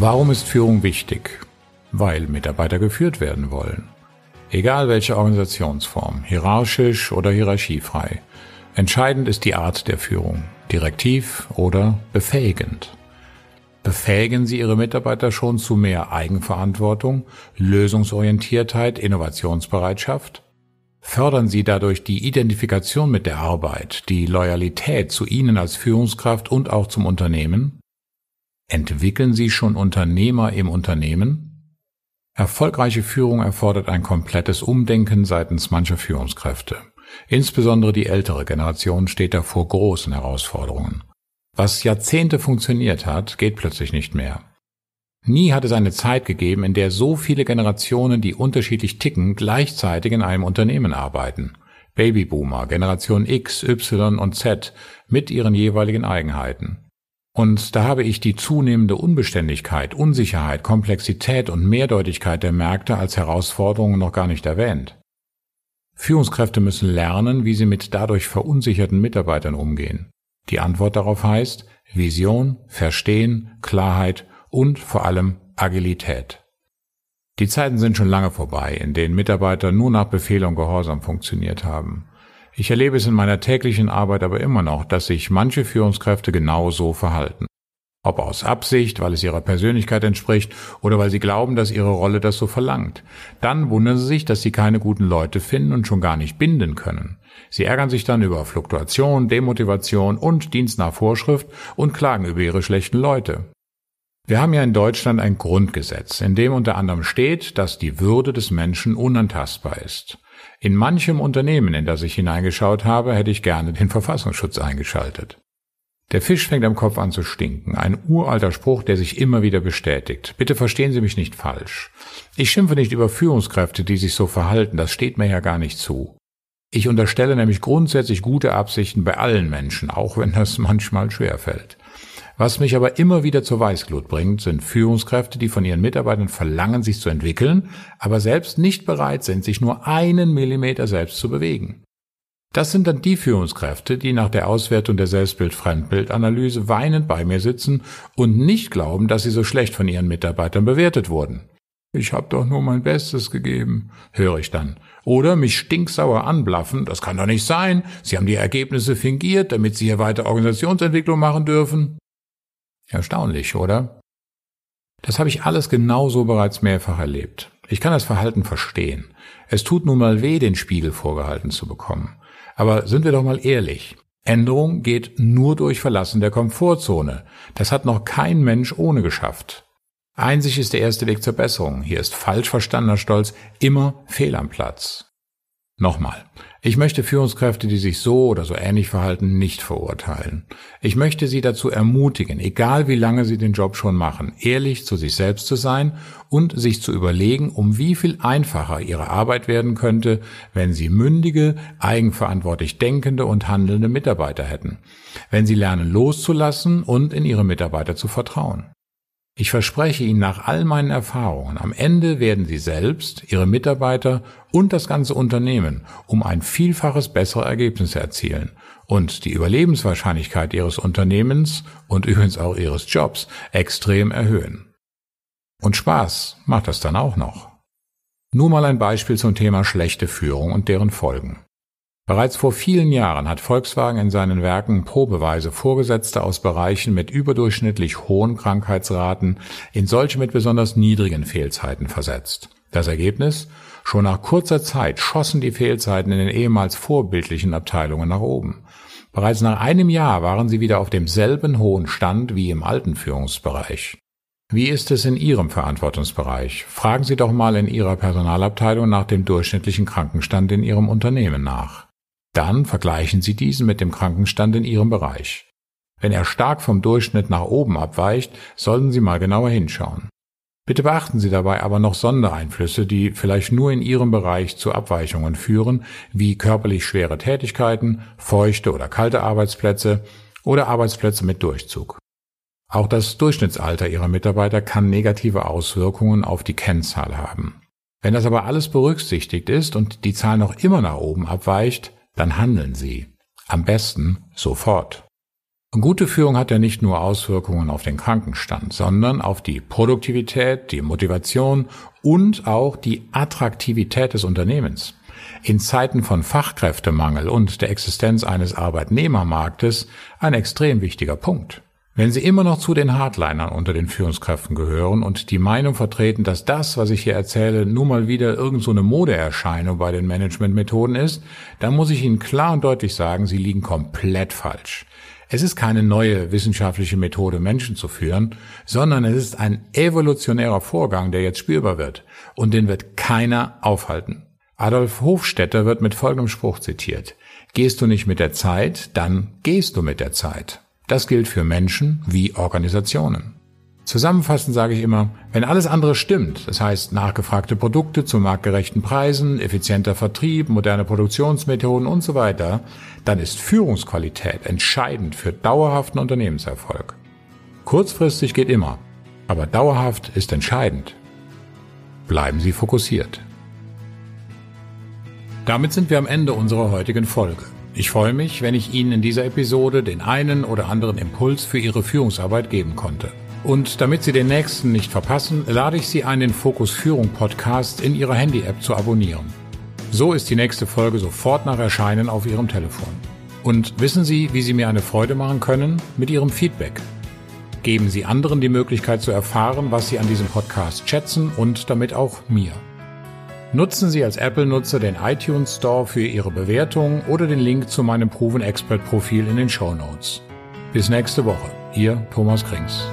Warum ist Führung wichtig? Weil Mitarbeiter geführt werden wollen. Egal welche Organisationsform, hierarchisch oder hierarchiefrei. Entscheidend ist die Art der Führung, direktiv oder befähigend. Befähigen Sie Ihre Mitarbeiter schon zu mehr Eigenverantwortung, Lösungsorientiertheit, Innovationsbereitschaft? Fördern Sie dadurch die Identifikation mit der Arbeit, die Loyalität zu Ihnen als Führungskraft und auch zum Unternehmen? Entwickeln Sie schon Unternehmer im Unternehmen? Erfolgreiche Führung erfordert ein komplettes Umdenken seitens mancher Führungskräfte. Insbesondere die ältere Generation steht da vor großen Herausforderungen. Was Jahrzehnte funktioniert hat, geht plötzlich nicht mehr. Nie hat es eine Zeit gegeben, in der so viele Generationen, die unterschiedlich ticken, gleichzeitig in einem Unternehmen arbeiten. Babyboomer, Generation X, Y und Z mit ihren jeweiligen Eigenheiten. Und da habe ich die zunehmende Unbeständigkeit, Unsicherheit, Komplexität und Mehrdeutigkeit der Märkte als Herausforderungen noch gar nicht erwähnt. Führungskräfte müssen lernen, wie sie mit dadurch verunsicherten Mitarbeitern umgehen. Die Antwort darauf heißt Vision, Verstehen, Klarheit und vor allem Agilität. Die Zeiten sind schon lange vorbei, in denen Mitarbeiter nur nach Befehl und Gehorsam funktioniert haben. Ich erlebe es in meiner täglichen Arbeit aber immer noch, dass sich manche Führungskräfte genau so verhalten. Ob aus Absicht, weil es ihrer Persönlichkeit entspricht oder weil sie glauben, dass ihre Rolle das so verlangt. Dann wundern sie sich, dass sie keine guten Leute finden und schon gar nicht binden können. Sie ärgern sich dann über Fluktuation, Demotivation und Dienst nach Vorschrift und klagen über ihre schlechten Leute. Wir haben ja in Deutschland ein Grundgesetz, in dem unter anderem steht, dass die Würde des Menschen unantastbar ist. In manchem Unternehmen, in das ich hineingeschaut habe, hätte ich gerne den Verfassungsschutz eingeschaltet. Der Fisch fängt am Kopf an zu stinken. Ein uralter Spruch, der sich immer wieder bestätigt. Bitte verstehen Sie mich nicht falsch. Ich schimpfe nicht über Führungskräfte, die sich so verhalten. Das steht mir ja gar nicht zu. Ich unterstelle nämlich grundsätzlich gute Absichten bei allen Menschen, auch wenn das manchmal schwerfällt. Was mich aber immer wieder zur Weißglut bringt, sind Führungskräfte, die von ihren Mitarbeitern verlangen, sich zu entwickeln, aber selbst nicht bereit sind, sich nur einen Millimeter selbst zu bewegen. Das sind dann die Führungskräfte, die nach der Auswertung der Selbstbild-Fremdbildanalyse weinend bei mir sitzen und nicht glauben, dass sie so schlecht von ihren Mitarbeitern bewertet wurden. Ich hab doch nur mein Bestes gegeben, höre ich dann. Oder mich stinksauer anblaffen, das kann doch nicht sein, Sie haben die Ergebnisse fingiert, damit Sie hier weiter Organisationsentwicklung machen dürfen. Erstaunlich, oder? Das habe ich alles genauso bereits mehrfach erlebt. Ich kann das Verhalten verstehen. Es tut nun mal weh, den Spiegel vorgehalten zu bekommen. Aber sind wir doch mal ehrlich. Änderung geht nur durch Verlassen der Komfortzone. Das hat noch kein Mensch ohne geschafft. Einzig ist der erste Weg zur Besserung. Hier ist falsch verstandener Stolz immer fehl am Platz. Nochmal. Ich möchte Führungskräfte, die sich so oder so ähnlich verhalten, nicht verurteilen. Ich möchte sie dazu ermutigen, egal wie lange sie den Job schon machen, ehrlich zu sich selbst zu sein und sich zu überlegen, um wie viel einfacher ihre Arbeit werden könnte, wenn sie mündige, eigenverantwortlich denkende und handelnde Mitarbeiter hätten. Wenn sie lernen loszulassen und in ihre Mitarbeiter zu vertrauen. Ich verspreche Ihnen nach all meinen Erfahrungen, am Ende werden Sie selbst, Ihre Mitarbeiter und das ganze Unternehmen um ein Vielfaches bessere Ergebnisse erzielen und die Überlebenswahrscheinlichkeit Ihres Unternehmens und übrigens auch Ihres Jobs extrem erhöhen. Und Spaß macht das dann auch noch. Nur mal ein Beispiel zum Thema schlechte Führung und deren Folgen. Bereits vor vielen Jahren hat Volkswagen in seinen Werken probeweise Vorgesetzte aus Bereichen mit überdurchschnittlich hohen Krankheitsraten in solche mit besonders niedrigen Fehlzeiten versetzt. Das Ergebnis? Schon nach kurzer Zeit schossen die Fehlzeiten in den ehemals vorbildlichen Abteilungen nach oben. Bereits nach einem Jahr waren sie wieder auf demselben hohen Stand wie im alten Führungsbereich. Wie ist es in Ihrem Verantwortungsbereich? Fragen Sie doch mal in Ihrer Personalabteilung nach dem durchschnittlichen Krankenstand in Ihrem Unternehmen nach. Dann vergleichen Sie diesen mit dem Krankenstand in Ihrem Bereich. Wenn er stark vom Durchschnitt nach oben abweicht, sollten Sie mal genauer hinschauen. Bitte beachten Sie dabei aber noch Sondereinflüsse, die vielleicht nur in Ihrem Bereich zu Abweichungen führen, wie körperlich schwere Tätigkeiten, feuchte oder kalte Arbeitsplätze oder Arbeitsplätze mit Durchzug. Auch das Durchschnittsalter Ihrer Mitarbeiter kann negative Auswirkungen auf die Kennzahl haben. Wenn das aber alles berücksichtigt ist und die Zahl noch immer nach oben abweicht, dann handeln Sie. Am besten sofort. Gute Führung hat ja nicht nur Auswirkungen auf den Krankenstand, sondern auf die Produktivität, die Motivation und auch die Attraktivität des Unternehmens. In Zeiten von Fachkräftemangel und der Existenz eines Arbeitnehmermarktes ein extrem wichtiger Punkt. Wenn Sie immer noch zu den Hardlinern unter den Führungskräften gehören und die Meinung vertreten, dass das, was ich hier erzähle, nur mal wieder irgend so eine Modeerscheinung bei den Managementmethoden ist, dann muss ich Ihnen klar und deutlich sagen, Sie liegen komplett falsch. Es ist keine neue wissenschaftliche Methode, Menschen zu führen, sondern es ist ein evolutionärer Vorgang, der jetzt spürbar wird. Und den wird keiner aufhalten. Adolf Hofstetter wird mit folgendem Spruch zitiert. Gehst du nicht mit der Zeit, dann gehst du mit der Zeit. Das gilt für Menschen wie Organisationen. Zusammenfassend sage ich immer, wenn alles andere stimmt, das heißt nachgefragte Produkte zu marktgerechten Preisen, effizienter Vertrieb, moderne Produktionsmethoden und so weiter, dann ist Führungsqualität entscheidend für dauerhaften Unternehmenserfolg. Kurzfristig geht immer, aber dauerhaft ist entscheidend. Bleiben Sie fokussiert. Damit sind wir am Ende unserer heutigen Folge. Ich freue mich, wenn ich Ihnen in dieser Episode den einen oder anderen Impuls für Ihre Führungsarbeit geben konnte. Und damit Sie den nächsten nicht verpassen, lade ich Sie ein, den Fokus Führung Podcast in Ihrer Handy-App zu abonnieren. So ist die nächste Folge sofort nach Erscheinen auf Ihrem Telefon. Und wissen Sie, wie Sie mir eine Freude machen können? Mit Ihrem Feedback. Geben Sie anderen die Möglichkeit zu erfahren, was Sie an diesem Podcast schätzen und damit auch mir. Nutzen Sie als Apple-Nutzer den iTunes Store für Ihre Bewertung oder den Link zu meinem Proven Expert Profil in den Show Notes. Bis nächste Woche. Ihr Thomas Krings.